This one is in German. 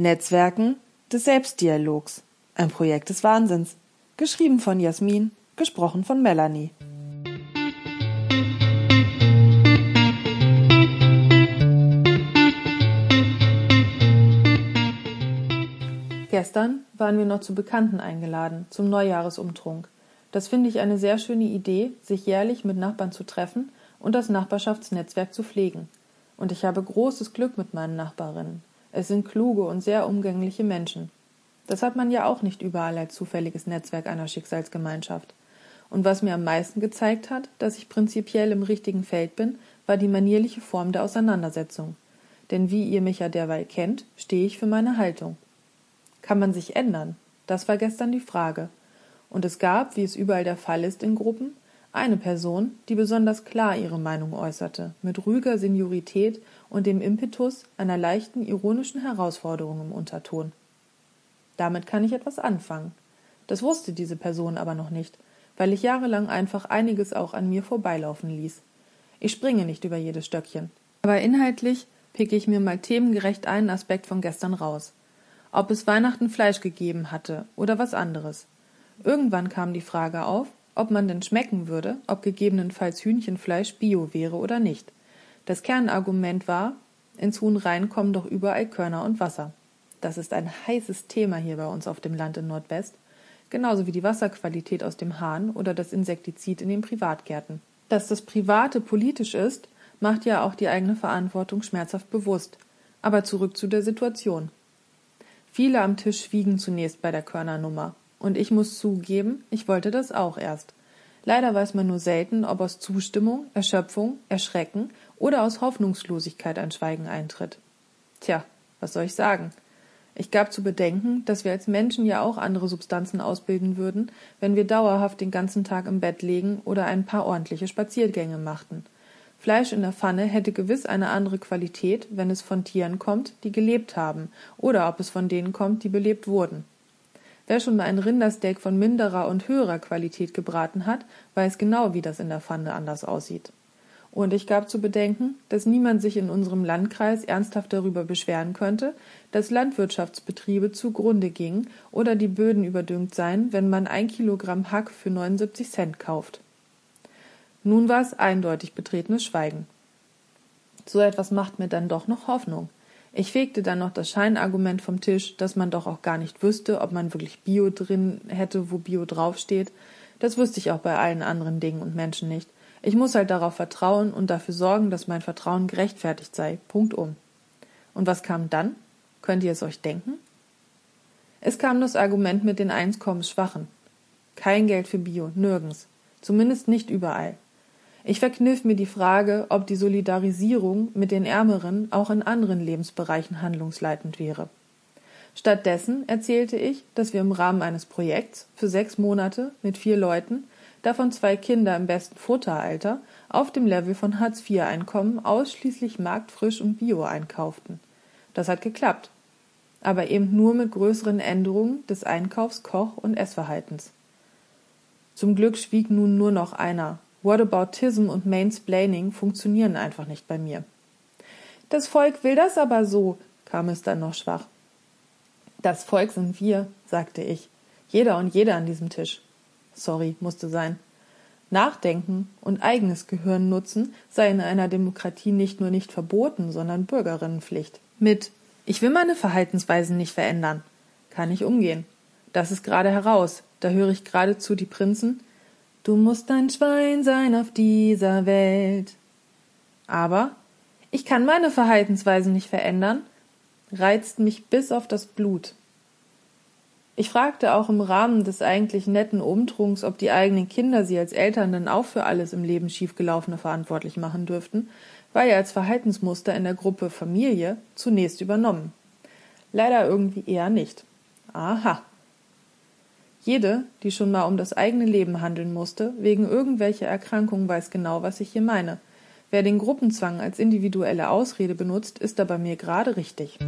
Netzwerken des Selbstdialogs. Ein Projekt des Wahnsinns. Geschrieben von Jasmin, gesprochen von Melanie. Gestern waren wir noch zu Bekannten eingeladen, zum Neujahresumtrunk. Das finde ich eine sehr schöne Idee, sich jährlich mit Nachbarn zu treffen und das Nachbarschaftsnetzwerk zu pflegen. Und ich habe großes Glück mit meinen Nachbarinnen. Es sind kluge und sehr umgängliche Menschen. Das hat man ja auch nicht überall als zufälliges Netzwerk einer Schicksalsgemeinschaft. Und was mir am meisten gezeigt hat, dass ich prinzipiell im richtigen Feld bin, war die manierliche Form der Auseinandersetzung. Denn wie ihr mich ja derweil kennt, stehe ich für meine Haltung. Kann man sich ändern? Das war gestern die Frage. Und es gab, wie es überall der Fall ist in Gruppen, eine Person, die besonders klar ihre Meinung äußerte, mit ruhiger Seniorität und dem Impetus einer leichten ironischen Herausforderung im Unterton. Damit kann ich etwas anfangen. Das wusste diese Person aber noch nicht, weil ich jahrelang einfach einiges auch an mir vorbeilaufen ließ. Ich springe nicht über jedes Stöckchen. Aber inhaltlich picke ich mir mal themengerecht einen Aspekt von gestern raus. Ob es Weihnachten Fleisch gegeben hatte oder was anderes. Irgendwann kam die Frage auf, ob man denn schmecken würde, ob gegebenenfalls Hühnchenfleisch Bio wäre oder nicht. Das Kernargument war, ins Huhn rein kommen doch überall Körner und Wasser. Das ist ein heißes Thema hier bei uns auf dem Land in Nordwest, genauso wie die Wasserqualität aus dem Hahn oder das Insektizid in den Privatgärten. Dass das Private politisch ist, macht ja auch die eigene Verantwortung schmerzhaft bewusst. Aber zurück zu der Situation. Viele am Tisch schwiegen zunächst bei der Körnernummer. Und ich muss zugeben, ich wollte das auch erst. Leider weiß man nur selten, ob aus Zustimmung, Erschöpfung, Erschrecken oder aus Hoffnungslosigkeit ein Schweigen eintritt. Tja, was soll ich sagen? Ich gab zu bedenken, dass wir als Menschen ja auch andere Substanzen ausbilden würden, wenn wir dauerhaft den ganzen Tag im Bett legen oder ein paar ordentliche Spaziergänge machten. Fleisch in der Pfanne hätte gewiss eine andere Qualität, wenn es von Tieren kommt, die gelebt haben, oder ob es von denen kommt, die belebt wurden. Wer schon mal ein Rindersteak von minderer und höherer Qualität gebraten hat, weiß genau, wie das in der Pfanne anders aussieht. Und ich gab zu bedenken, dass niemand sich in unserem Landkreis ernsthaft darüber beschweren könnte, dass Landwirtschaftsbetriebe zugrunde gingen oder die Böden überdüngt seien, wenn man ein Kilogramm Hack für 79 Cent kauft. Nun war es eindeutig betretenes Schweigen. So etwas macht mir dann doch noch Hoffnung. Ich fegte dann noch das Scheinargument vom Tisch, dass man doch auch gar nicht wüsste, ob man wirklich Bio drin hätte, wo Bio draufsteht. Das wüsste ich auch bei allen anderen Dingen und Menschen nicht. Ich muss halt darauf vertrauen und dafür sorgen, dass mein Vertrauen gerechtfertigt sei. Punkt um. Und was kam dann? Könnt ihr es euch denken? Es kam das Argument mit den Einkommensschwachen. Kein Geld für Bio, nirgends. Zumindest nicht überall. Ich verkniff mir die Frage, ob die Solidarisierung mit den Ärmeren auch in anderen Lebensbereichen handlungsleitend wäre. Stattdessen erzählte ich, dass wir im Rahmen eines Projekts für sechs Monate mit vier Leuten, davon zwei Kinder im besten Futteralter, auf dem Level von Hartz-IV-Einkommen ausschließlich marktfrisch und bio einkauften. Das hat geklappt. Aber eben nur mit größeren Änderungen des Einkaufs-, Koch- und Essverhaltens. Zum Glück schwieg nun nur noch einer, Whataboutism und Mainsplaining funktionieren einfach nicht bei mir. Das Volk will das aber so, kam es dann noch schwach. Das Volk sind wir, sagte ich. Jeder und jeder an diesem Tisch. Sorry, musste sein. Nachdenken und eigenes Gehirn nutzen sei in einer Demokratie nicht nur nicht verboten, sondern Bürgerinnenpflicht. Mit Ich will meine Verhaltensweisen nicht verändern, kann ich umgehen. Das ist gerade heraus, da höre ich geradezu die Prinzen Du musst ein Schwein sein auf dieser Welt. Aber ich kann meine Verhaltensweisen nicht verändern, reizt mich bis auf das Blut. Ich fragte auch im Rahmen des eigentlich netten Umtrunks, ob die eigenen Kinder sie als Eltern denn auch für alles im Leben schiefgelaufene verantwortlich machen dürften, war ja als Verhaltensmuster in der Gruppe Familie zunächst übernommen. Leider irgendwie eher nicht. Aha. Jede, die schon mal um das eigene Leben handeln musste, wegen irgendwelcher Erkrankung, weiß genau, was ich hier meine. Wer den Gruppenzwang als individuelle Ausrede benutzt, ist da bei mir gerade richtig.